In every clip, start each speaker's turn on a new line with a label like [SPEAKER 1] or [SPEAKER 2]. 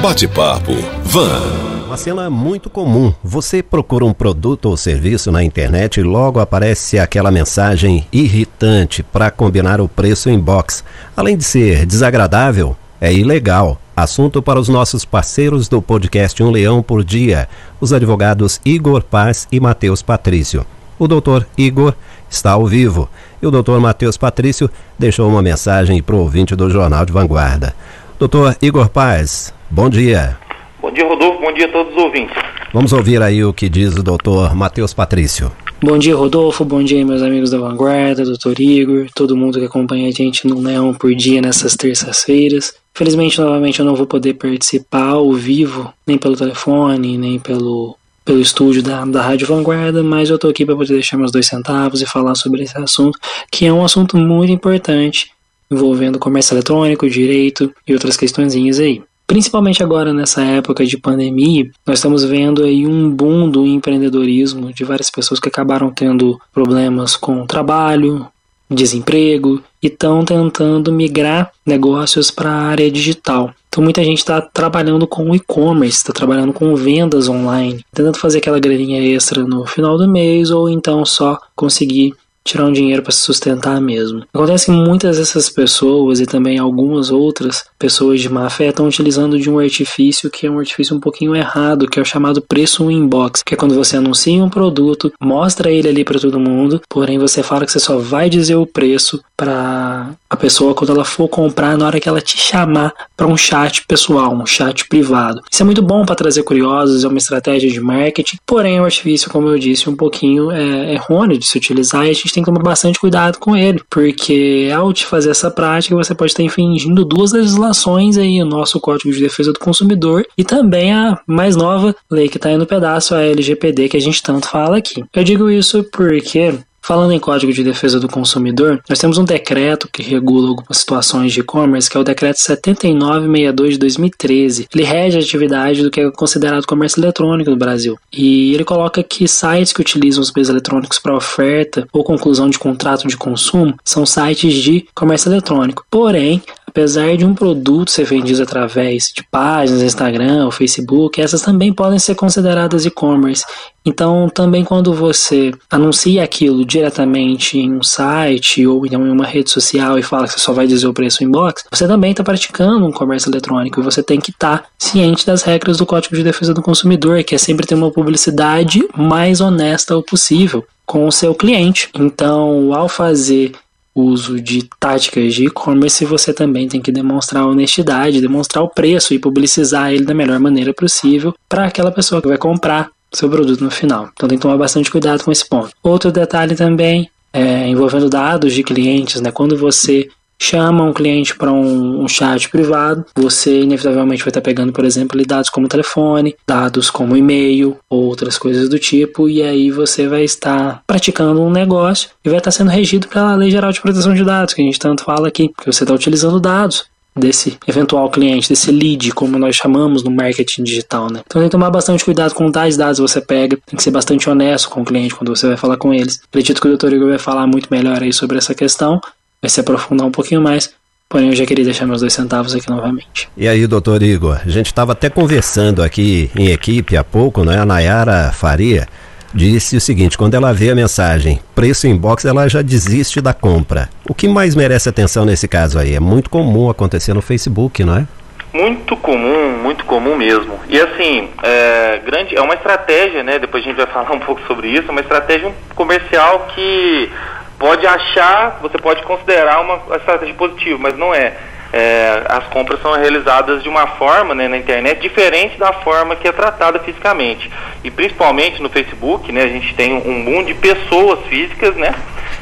[SPEAKER 1] Bate-papo Van.
[SPEAKER 2] Uma cena muito comum. Você procura um produto ou serviço na internet e logo aparece aquela mensagem irritante para combinar o preço em box. Além de ser desagradável, é ilegal. Assunto para os nossos parceiros do podcast Um Leão por Dia, os advogados Igor Paz e Matheus Patrício. O doutor Igor está ao vivo e o doutor Matheus Patrício deixou uma mensagem para o ouvinte do Jornal de Vanguarda. Doutor Igor Paz, bom dia.
[SPEAKER 3] Bom dia, Rodolfo. Bom dia a todos os ouvintes.
[SPEAKER 2] Vamos ouvir aí o que diz o doutor Matheus Patrício.
[SPEAKER 4] Bom dia, Rodolfo. Bom dia, meus amigos da Vanguarda, doutor Igor, todo mundo que acompanha a gente no Leão por Dia nessas terças-feiras. Felizmente, novamente, eu não vou poder participar ao vivo, nem pelo telefone, nem pelo, pelo estúdio da, da Rádio Vanguarda, mas eu estou aqui para poder deixar meus dois centavos e falar sobre esse assunto, que é um assunto muito importante envolvendo comércio eletrônico, direito e outras questõezinhas aí. Principalmente agora nessa época de pandemia, nós estamos vendo aí um boom do empreendedorismo de várias pessoas que acabaram tendo problemas com trabalho, desemprego e estão tentando migrar negócios para a área digital. Então muita gente está trabalhando com e-commerce, está trabalhando com vendas online, tentando fazer aquela graninha extra no final do mês ou então só conseguir tirar um dinheiro para se sustentar mesmo. Acontece que muitas dessas pessoas e também algumas outras pessoas de má fé estão utilizando de um artifício que é um artifício um pouquinho errado, que é o chamado preço inbox, que é quando você anuncia um produto, mostra ele ali para todo mundo, porém você fala que você só vai dizer o preço para a pessoa quando ela for comprar na hora que ela te chamar para um chat pessoal, um chat privado. Isso é muito bom para trazer curiosos, é uma estratégia de marketing, porém o artifício, como eu disse, um pouquinho é errôneo de se utilizar e a gente tem que tomar bastante cuidado com ele, porque ao te fazer essa prática você pode estar infringindo duas legislações aí, o nosso Código de Defesa do Consumidor e também a mais nova lei que está aí no pedaço, a LGPD, que a gente tanto fala aqui. Eu digo isso porque Falando em Código de Defesa do Consumidor, nós temos um decreto que regula algumas situações de e-commerce, que é o decreto 7962 de 2013. Ele rege a atividade do que é considerado comércio eletrônico no Brasil. E ele coloca que sites que utilizam os meios eletrônicos para oferta ou conclusão de contrato de consumo são sites de comércio eletrônico. Porém, apesar de um produto ser vendido através de páginas, Instagram ou Facebook, essas também podem ser consideradas e-commerce. Então, também quando você anuncia aquilo diretamente em um site ou em uma rede social e fala que você só vai dizer o preço em box, você também está praticando um comércio eletrônico e você tem que estar tá ciente das regras do Código de Defesa do Consumidor, que é sempre ter uma publicidade mais honesta possível com o seu cliente. Então, ao fazer uso de táticas de e-commerce, você também tem que demonstrar honestidade, demonstrar o preço e publicizar ele da melhor maneira possível para aquela pessoa que vai comprar seu produto no final. Então tem que tomar bastante cuidado com esse ponto. Outro detalhe também é, envolvendo dados de clientes, né? Quando você chama um cliente para um, um, chat privado, você inevitavelmente vai estar pegando, por exemplo, dados como telefone, dados como e-mail, outras coisas do tipo, e aí você vai estar praticando um negócio e vai estar sendo regido pela Lei Geral de Proteção de Dados, que a gente tanto fala aqui, que você está utilizando dados desse eventual cliente, desse lead, como nós chamamos no marketing digital, né? Então tem que tomar bastante cuidado com tais dados você pega, tem que ser bastante honesto com o cliente quando você vai falar com eles. Acredito que o Dr. Igor vai falar muito melhor aí sobre essa questão, vai se aprofundar um pouquinho mais. Porém, eu já queria deixar meus dois centavos aqui novamente.
[SPEAKER 2] E aí, doutor Igor, a gente estava até conversando aqui em equipe há pouco, né? A Nayara Faria disse o seguinte: quando ela vê a mensagem preço inbox, ela já desiste da compra. O que mais merece atenção nesse caso aí? É muito comum acontecer no Facebook, não é?
[SPEAKER 3] Muito comum, muito comum mesmo. E assim, é, grande, é uma estratégia, né? Depois a gente vai falar um pouco sobre isso, uma estratégia comercial que pode achar, você pode considerar uma estratégia positiva, mas não é. É. as compras são realizadas de uma forma né, na internet diferente da forma que é tratada fisicamente. E principalmente no Facebook, né, a gente tem um boom de pessoas físicas né,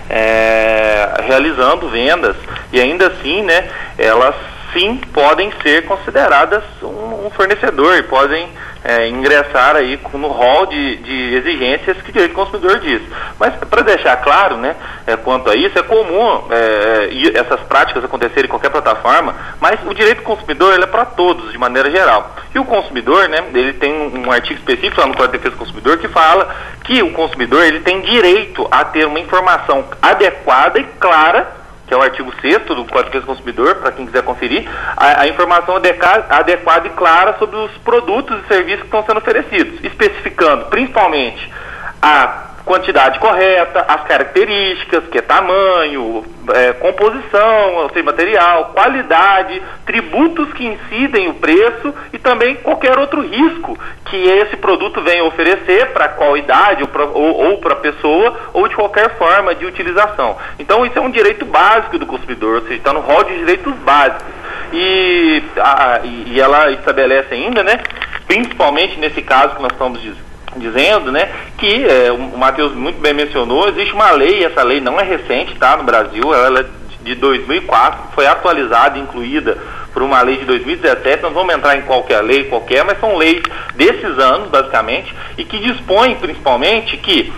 [SPEAKER 3] é, realizando vendas e ainda assim né, elas sim podem ser consideradas um, um fornecedor e podem é, ingressar aí no rol de, de, exigências que o direito do consumidor diz. Mas para deixar claro, né, é, quanto a isso, é comum é, essas práticas acontecerem em qualquer plataforma, mas o direito do consumidor é para todos, de maneira geral. E o consumidor, né, ele tem um, um artigo específico lá no Código de Defesa do Consumidor que fala que o consumidor ele tem direito a ter uma informação adequada e clara que é o artigo 6 do Código de Consumidor, para quem quiser conferir, a, a informação adequada e clara sobre os produtos e serviços que estão sendo oferecidos, especificando principalmente a quantidade correta, as características, que é tamanho, é, composição, seja, material, qualidade, tributos que incidem o preço e também qualquer outro risco que esse produto venha oferecer para qual idade ou para a pessoa ou de qualquer forma de utilização. Então isso é um direito básico do consumidor, ou seja, está no rol de direitos básicos. E, a, e ela estabelece ainda, né, principalmente nesse caso que nós estamos dizendo, dizendo, né, que é, o Matheus muito bem mencionou, existe uma lei, essa lei não é recente, tá, no Brasil, ela é de 2004, foi atualizada, incluída por uma lei de 2017, não vamos entrar em qualquer lei, qualquer, mas são leis desses anos, basicamente, e que dispõem, principalmente, que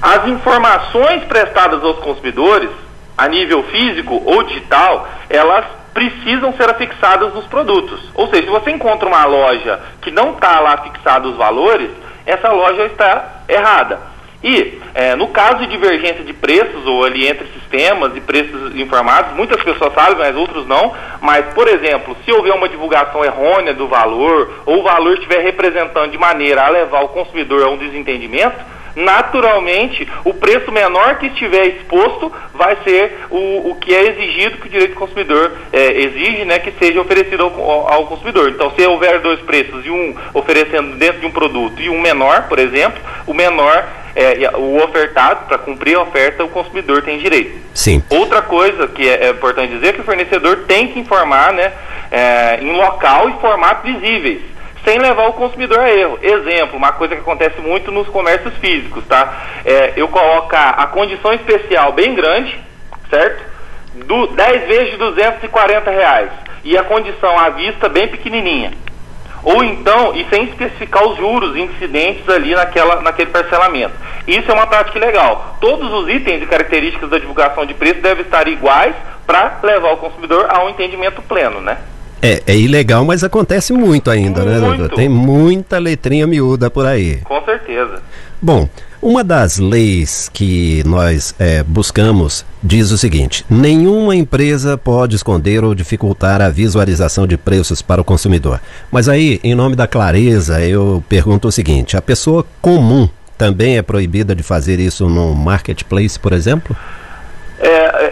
[SPEAKER 3] as informações prestadas aos consumidores, a nível físico ou digital, elas precisam ser afixadas nos produtos. Ou seja, se você encontra uma loja que não está lá fixado os valores, essa loja está errada. E, é, no caso de divergência de preços, ou ali entre sistemas e preços informados, muitas pessoas sabem, mas outros não. Mas, por exemplo, se houver uma divulgação errônea do valor, ou o valor estiver representando de maneira a levar o consumidor a um desentendimento, naturalmente o preço menor que estiver exposto vai ser o, o que é exigido que o direito do consumidor é, exige, né, que seja oferecido ao, ao, consumidor. Então, se houver dois preços e um oferecendo dentro de um produto e um menor, por exemplo, o menor é, o ofertado, para cumprir a oferta, o consumidor tem direito.
[SPEAKER 2] Sim.
[SPEAKER 3] Outra coisa que é, é importante dizer é que o fornecedor tem que informar né, é, em local e formato visíveis sem levar o consumidor a erro. Exemplo, uma coisa que acontece muito nos comércios físicos, tá? É, eu colocar a condição especial bem grande, certo? Do 10 vezes de 240 reais. E a condição à vista bem pequenininha. Ou então, e sem especificar os juros incidentes ali naquela, naquele parcelamento. Isso é uma prática legal. Todos os itens e características da divulgação de preço devem estar iguais para levar o consumidor a um entendimento pleno, né?
[SPEAKER 2] É, é ilegal, mas acontece muito ainda, muito. né, doutor? Tem muita letrinha miúda por aí.
[SPEAKER 3] Com certeza.
[SPEAKER 2] Bom, uma das leis que nós é, buscamos diz o seguinte: nenhuma empresa pode esconder ou dificultar a visualização de preços para o consumidor. Mas aí, em nome da clareza, eu pergunto o seguinte: a pessoa comum também é proibida de fazer isso no marketplace, por exemplo?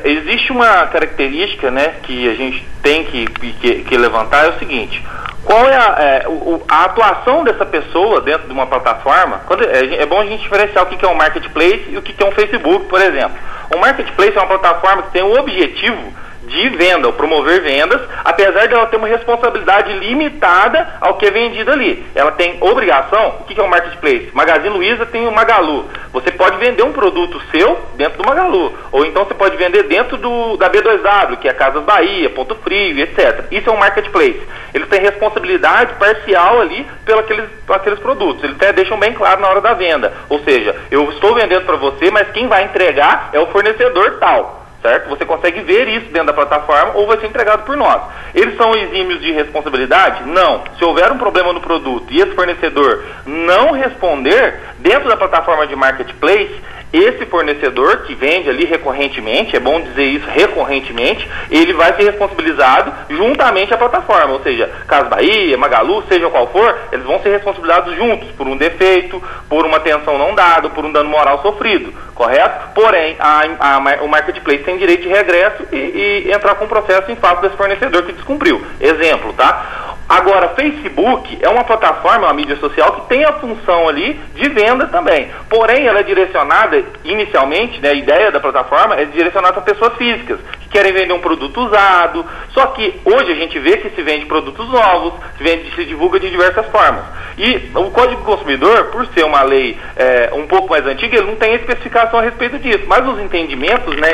[SPEAKER 3] Existe uma característica né, que a gente tem que, que, que levantar, é o seguinte, qual é a, é, a, atuação dessa pessoa dentro de uma plataforma? Quando, é, é, bom a gente diferenciar o que, é um marketplace e o que, que é um Facebook, por exemplo. Um marketplace é uma plataforma que tem o objetivo de venda, ou promover vendas, apesar de ela ter uma responsabilidade limitada ao que é vendido ali. Ela tem obrigação, o que é um marketplace? Magazine Luiza tem o Magalu. Você pode vender um produto seu dentro do Magalu, ou então você pode vender dentro do, da B2W, que é Casas Bahia, Ponto Frio, etc. Isso é um marketplace. Eles têm responsabilidade parcial ali pelos aqueles, aqueles produtos. Eles até deixam bem claro na hora da venda. Ou seja, eu estou vendendo para você, mas quem vai entregar é o fornecedor tal certo? Você consegue ver isso dentro da plataforma ou vai ser entregado por nós. Eles são exímios de responsabilidade? Não. Se houver um problema no produto e esse fornecedor não responder, dentro da plataforma de marketplace, esse fornecedor que vende ali recorrentemente, é bom dizer isso recorrentemente, ele vai ser responsabilizado juntamente à plataforma, ou seja, Casa Bahia, Magalu, seja qual for, eles vão ser responsabilizados juntos por um defeito, por uma atenção não dada, por um dano moral sofrido, correto? Porém, a, a, o marketplace tem direito de regresso e, e entrar com processo em face desse fornecedor que descumpriu. Exemplo, tá? Agora, Facebook é uma plataforma, uma mídia social que tem a função ali de venda também. Porém, ela é direcionada, inicialmente, né, a ideia da plataforma é direcionada para pessoas físicas, que querem vender um produto usado. Só que hoje a gente vê que se vende produtos novos, se, vende, se divulga de diversas formas. E o Código do Consumidor, por ser uma lei é, um pouco mais antiga, ele não tem especificação a respeito disso. Mas os entendimentos né,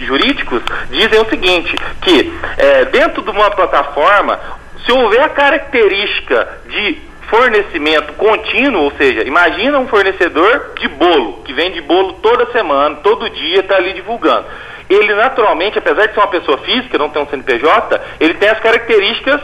[SPEAKER 3] jurídicos dizem o seguinte, que é, dentro de uma plataforma, se houver a característica de fornecimento contínuo, ou seja, imagina um fornecedor de bolo, que vende bolo toda semana, todo dia, está ali divulgando. Ele naturalmente, apesar de ser uma pessoa física, não tem um CNPJ, ele tem as características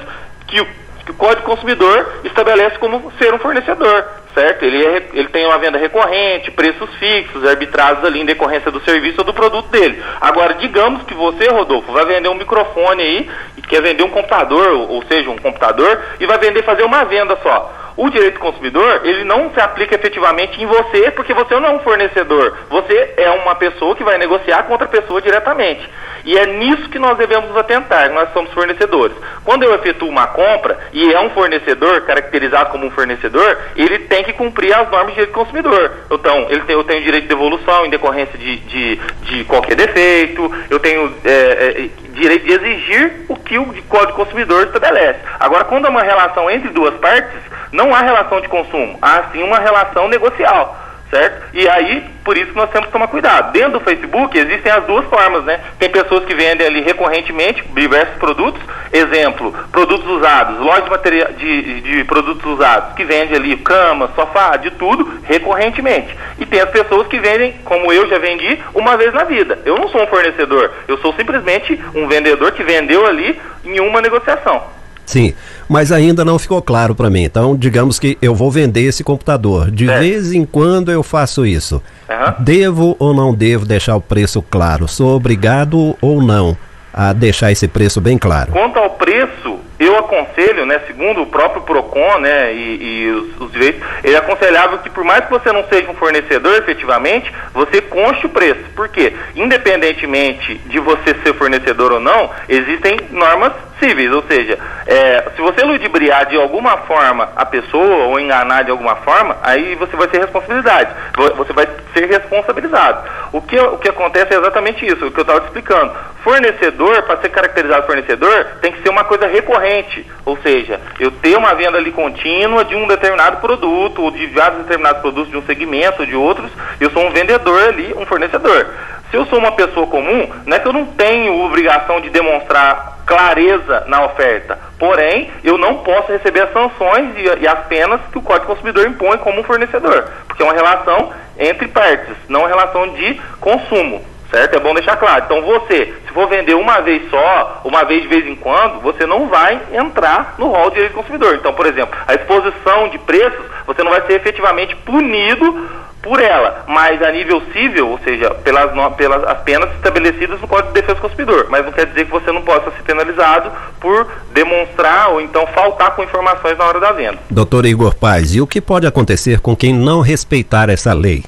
[SPEAKER 3] que o, que o Código Consumidor estabelece como ser um fornecedor, certo? Ele, é, ele tem uma venda recorrente, preços fixos, arbitrados ali em decorrência do serviço ou do produto dele. Agora, digamos que você, Rodolfo, vai vender um microfone aí, e quer vender um computador, ou seja, um computador, e vai vender, fazer uma venda só. O direito do consumidor, ele não se aplica efetivamente em você, porque você não é um fornecedor. Você é uma pessoa que vai negociar com outra pessoa diretamente. E é nisso que nós devemos nos atentar, nós somos fornecedores. Quando eu efetuo uma compra e é um fornecedor, caracterizado como um fornecedor, ele tem que cumprir as normas de direito do consumidor. Então, ele tem, eu tenho direito de devolução em decorrência de, de, de qualquer defeito, eu tenho é, é, direito de exigir o que o Código Consumidor estabelece. Agora, quando é uma relação entre duas partes, não há relação de consumo, há sim uma relação negocial certo? E aí, por isso que nós temos que tomar cuidado. Dentro do Facebook existem as duas formas, né? Tem pessoas que vendem ali recorrentemente diversos produtos, exemplo, produtos usados, loja de, material, de, de produtos usados, que vende ali cama, sofá, de tudo, recorrentemente. E tem as pessoas que vendem, como eu já vendi, uma vez na vida. Eu não sou um fornecedor, eu sou simplesmente um vendedor que vendeu ali em uma negociação.
[SPEAKER 2] Sim, mas ainda não ficou claro para mim. Então, digamos que eu vou vender esse computador. De é. vez em quando eu faço isso. Uhum. Devo ou não devo deixar o preço claro? Sou obrigado ou não a deixar esse preço bem claro?
[SPEAKER 3] Quanto ao preço, eu aconselho, né, segundo o próprio PROCON né, e, e os, os, direitos, ele aconselhava que por mais que você não seja um fornecedor efetivamente, você conste o preço. Por quê? Independentemente de você ser fornecedor ou não, existem normas cíveis, ou seja, é, se você ludibriar de alguma forma a pessoa ou enganar de alguma forma, aí você vai ter responsabilidade, você vai ser responsabilizado. O que, o que acontece é exatamente isso, o que eu estava te explicando. Fornecedor, para ser caracterizado fornecedor, tem que ser uma coisa recorrente, ou seja, eu ter uma venda ali contínua de um determinado produto, ou de vários determinados produtos de um segmento, de outros, eu sou um vendedor ali, um fornecedor. Se eu sou uma pessoa comum, não é que eu não tenho obrigação de demonstrar clareza na oferta. Porém, eu não posso receber as sanções e, e, as penas que o Código Consumidor impõe como fornecedor, porque é uma relação entre partes, não uma relação de consumo. Certo? É bom deixar claro. Então você, se for vender uma vez só, uma vez de vez em quando, você não vai entrar no rol de direito do consumidor. Então, por exemplo, a exposição de preços, você não vai ser efetivamente punido por ela, mas a nível civil, ou seja, pelas, pelas as penas estabelecidas no Código de Defesa do Consumidor. Mas não quer dizer que você não possa ser penalizado por demonstrar ou então faltar com informações na hora da venda.
[SPEAKER 2] Doutor Igor Paz, e o que pode acontecer com quem não respeitar essa lei?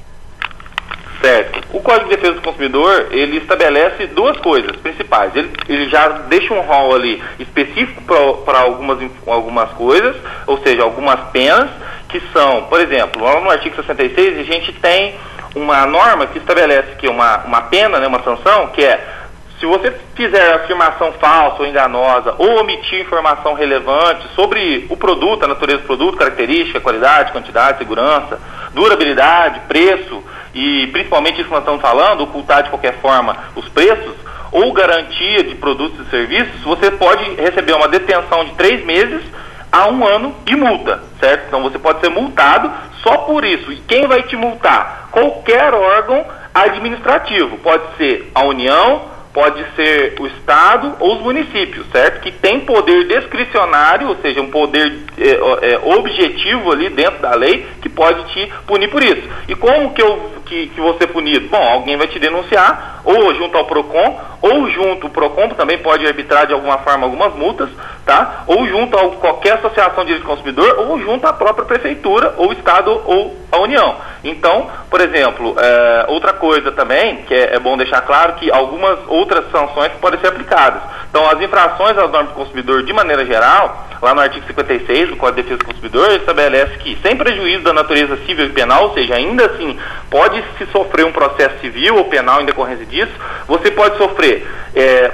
[SPEAKER 3] Certo. O Código de Defesa do Consumidor, ele estabelece duas coisas principais. Ele, ele já deixa um rol ali específico para algumas, algumas coisas, ou seja, algumas penas, que são, por exemplo, no artigo 66 a gente tem uma norma que estabelece que uma, uma pena, né, uma sanção, que é se você fizer afirmação falsa ou enganosa ou omitir informação relevante sobre o produto, a natureza do produto, característica, qualidade, quantidade, segurança, durabilidade, preço e principalmente isso que nós estamos falando, ocultar de qualquer forma os preços ou garantia de produtos e serviços, você pode receber uma detenção de três meses a um ano de multa, certo? Então você pode ser multado só por isso. E quem vai te multar? Qualquer órgão administrativo. Pode ser a União, pode ser o Estado ou os municípios, certo? Que tem poder discricionário, ou seja, um poder é, é, objetivo ali dentro da lei que pode te punir por isso. E como que, eu, que, que você é punido? Bom, alguém vai te denunciar, ou junto ao PROCON, ou junto, o PROCON também pode arbitrar de alguma forma algumas multas, tá? Ou junto a qualquer associação de direito do consumidor, ou junto à própria prefeitura, ou Estado, ou a União. Então, por exemplo, é, outra coisa também, que é, é, bom deixar claro, que algumas outras sanções podem ser aplicadas. Então, as infrações às normas do consumidor, de maneira geral, lá no artigo 56 do Código de Defesa do Consumidor, estabelece que, sem prejuízo da natureza civil e penal, ou seja, ainda assim, pode se sofrer um processo civil ou penal em decorrência disso, você pode sofrer. É,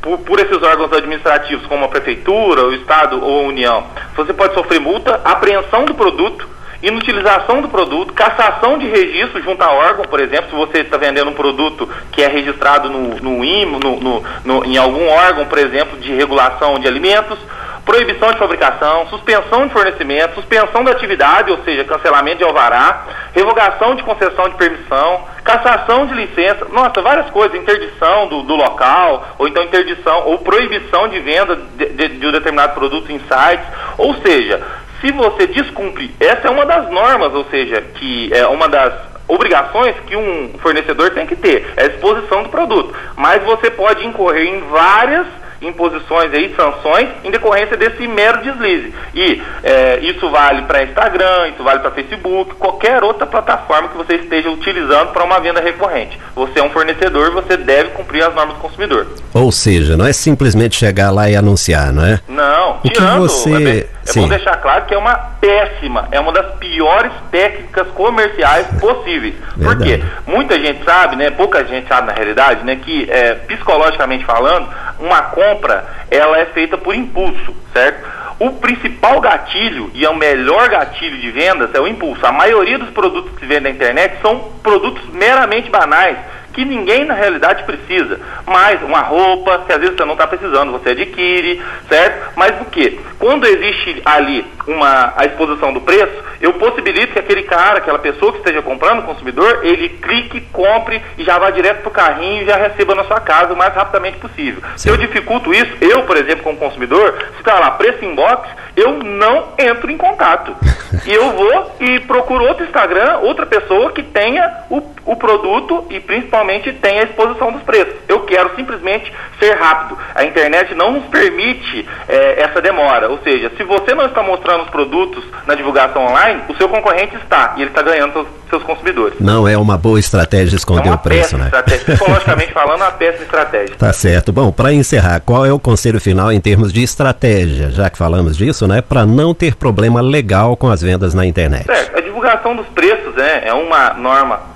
[SPEAKER 3] por, por, esses órgãos administrativos, como a prefeitura, o Estado ou a União, você pode sofrer multa, apreensão do produto, inutilização do produto, cassação de registro junto a órgão, por exemplo, se você está vendendo um produto que é registrado no, no IMO, no, no, no, em algum órgão, por exemplo, de regulação de alimentos, proibição de fabricação, suspensão de fornecimento, suspensão da atividade, ou seja, cancelamento de alvará, revogação de concessão de permissão, cassação de licença, nossa, várias coisas, interdição do, do local, ou então interdição ou proibição de venda de, de, de um determinado produto em sites, ou seja, Se você descumpre, essa é uma das normas, ou seja, que é uma das obrigações que um fornecedor tem que ter, é a exposição do produto. Mas você pode incorrer em várias imposições aí, sanções, em decorrência desse mero deslize. E é, isso vale para Instagram, isso vale para Facebook, qualquer outra plataforma que você esteja utilizando para uma venda recorrente. Você é um fornecedor e você deve cumprir as normas do consumidor.
[SPEAKER 2] Ou seja, não é simplesmente chegar lá e anunciar, não é?
[SPEAKER 3] Não,
[SPEAKER 2] o tirando, que você...
[SPEAKER 3] é, é bom deixar claro que é uma péssima, é uma das piores técnicas comerciais possíveis. Verdade. Porque muita gente sabe, né, pouca gente sabe na realidade, né, que é, psicologicamente falando, uma compra ela é feita por impulso, certo? O principal gatilho e é o melhor gatilho de vendas é o impulso. A maioria dos produtos que se vendem na internet são produtos meramente banais que ninguém na realidade precisa. Mas uma roupa, que às vezes você não está precisando, você adquire, certo? Mas o que? Quando existe ali uma, a exposição do preço, eu possibilito que aquele cara, aquela pessoa que esteja comprando, o consumidor, ele clique, compre e já vá direto para o carrinho e já receba na sua casa o mais rapidamente possível. Sim. Se eu dificulto isso, eu, por exemplo, como consumidor, se está lá preço inbox, eu não entro em contato. e eu vou e procuro outro Instagram, outra pessoa que tenha o, o produto e principalmente tenha a exposição dos preços. Eu quero simplesmente ser rápido. A internet não nos permite é, essa demora. Ou seja, se você não está mostrando os produtos na divulgação online, o seu concorrente está e ele está ganhando seus, seus consumidores.
[SPEAKER 2] Não é uma boa estratégia esconder é o preço, né?
[SPEAKER 3] Estratégia. Psicologicamente falando, é uma péssima estratégia.
[SPEAKER 2] Tá certo. Bom, para encerrar, qual é o conselho final em termos de estratégia, já que falamos disso, né? Para não ter problema legal com as vendas na internet.
[SPEAKER 3] Certo. A divulgação dos preços né, é uma norma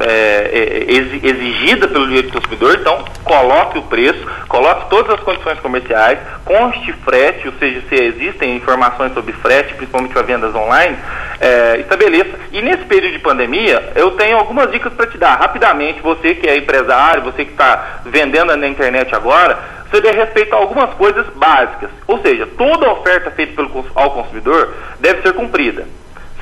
[SPEAKER 3] é, é exigida pelo direito do consumidor, então coloque o preço, coloque todas as condições comerciais, conste frete, ou seja, se existem informações sobre frete, principalmente para vendas online, é, estabeleça. E nesse período de pandemia, eu tenho algumas dicas para te dar rapidamente, você que é empresário, você que está vendendo na internet agora, você deve respeitar algumas coisas básicas. Ou seja, toda oferta feita pelo, ao consumidor deve ser cumprida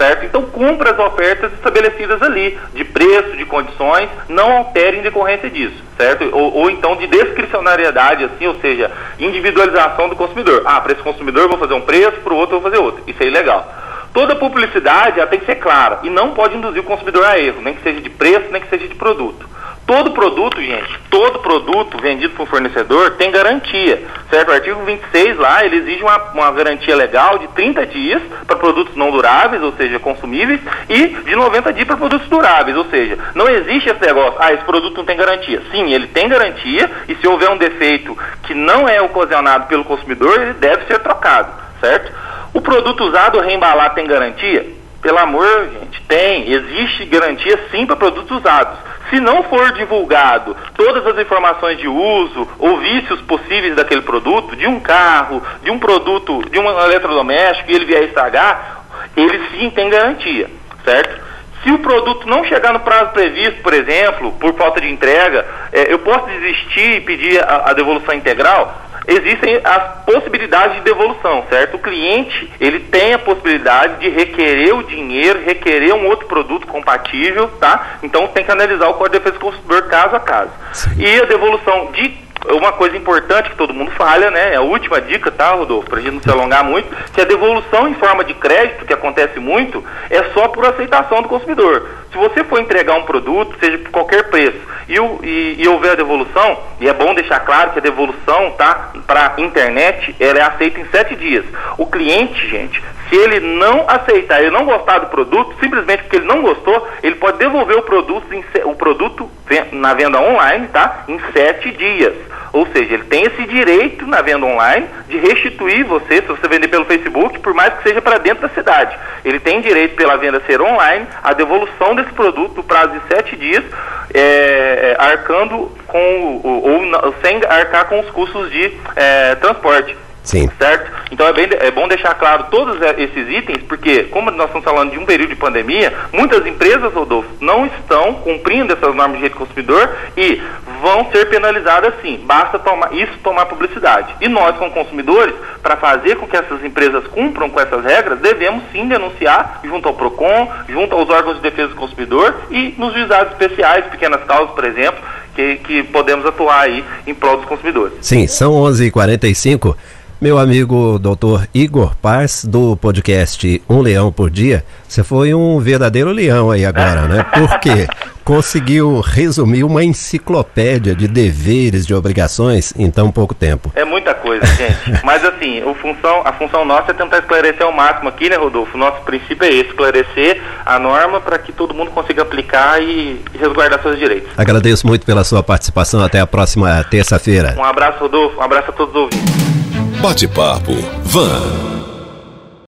[SPEAKER 3] certo? Então cumpra as ofertas estabelecidas ali, de preço, de condições, não altere em decorrência disso, certo? Ou, ou então de discricionariedade, assim, ou seja, individualização do consumidor. Ah, para esse consumidor eu vou fazer um preço, para o outro eu vou fazer outro. Isso é ilegal. Toda publicidade ela tem que ser clara e não pode induzir o consumidor a erro, nem que seja de preço, nem que seja de produto. Todo produto, gente, todo produto vendido por fornecedor tem garantia, certo? O artigo 26 lá, ele exige uma, uma garantia legal de 30 dias para produtos não duráveis, ou seja, consumíveis, e de 90 dias para produtos duráveis, ou seja, não existe esse negócio, ah, esse produto não tem garantia. Sim, ele tem garantia, e se houver um defeito que não é ocasionado pelo consumidor, ele deve ser trocado, certo? O produto usado reembalar tem garantia? Pelo amor, gente, tem. Existe garantia sim para produtos usados. Se não for divulgado todas as informações de uso ou vícios possíveis daquele produto, de um carro, de um produto, de um eletrodoméstico e ele vier estragar, ele sim tem garantia, certo? Se o produto não chegar no prazo previsto, por exemplo, por falta de entrega, é, eu posso desistir e pedir a, a devolução integral? existem as possibilidades de devolução, certo? O cliente, ele tem a possibilidade de requerer o dinheiro, requerer um outro produto compatível, tá? Então tem que analisar o Código de Defesa do Consumidor caso a caso. Sim. E a devolução de uma coisa importante que todo mundo falha, né? É a última dica, tá, Rodolfo? Para a gente não se alongar muito, que a devolução em forma de crédito, que acontece muito, é só por aceitação do consumidor. Se você for entregar um produto, seja por qualquer preço, e, e, e houver a devolução, e é bom deixar claro que a devolução, tá, para internet, ela é aceita em sete dias. O cliente, gente, se ele não aceitar, ele não gostar do produto, simplesmente porque ele não gostou, ele pode devolver o produto, em, o produto na venda online, tá? Em sete dias. Ou seja, ele tem esse direito na venda online de restituir você, se você vender pelo Facebook, por mais que seja para dentro da cidade. Ele tem direito, pela venda ser online, a devolução desse produto no prazo de sete dias, é, arcando com, ou, ou, sem arcar com os custos de é, transporte.
[SPEAKER 2] Sim.
[SPEAKER 3] Certo? Então é, bem, é bom deixar claro todos esses itens, porque, como nós estamos falando de um período de pandemia, muitas empresas, Rodolfo, não estão cumprindo essas normas de direito do consumidor e vão ser penalizadas sim. Basta tomar, isso tomar publicidade. E nós, como consumidores, para fazer com que essas empresas cumpram com essas regras, devemos sim denunciar junto ao PROCON, junto aos órgãos de defesa do consumidor e nos juizados especiais, pequenas causas, por exemplo, que, que podemos atuar aí em prol dos consumidores.
[SPEAKER 2] Sim, são 11h45. Meu amigo doutor Igor Paz, do podcast Um Leão por Dia, você foi um verdadeiro leão aí agora, né? Porque conseguiu resumir uma enciclopédia de deveres, de obrigações em tão pouco tempo.
[SPEAKER 3] É muita coisa, gente. Mas assim, função, a função nossa é tentar esclarecer ao máximo aqui, né, Rodolfo? Nosso princípio é esse, esclarecer a norma para que todo mundo consiga aplicar e resguardar seus direitos.
[SPEAKER 2] Agradeço muito pela sua participação. Até a próxima terça-feira.
[SPEAKER 3] Um abraço, Rodolfo. Um abraço a todos os ouvintes.
[SPEAKER 1] Bate-papo Van.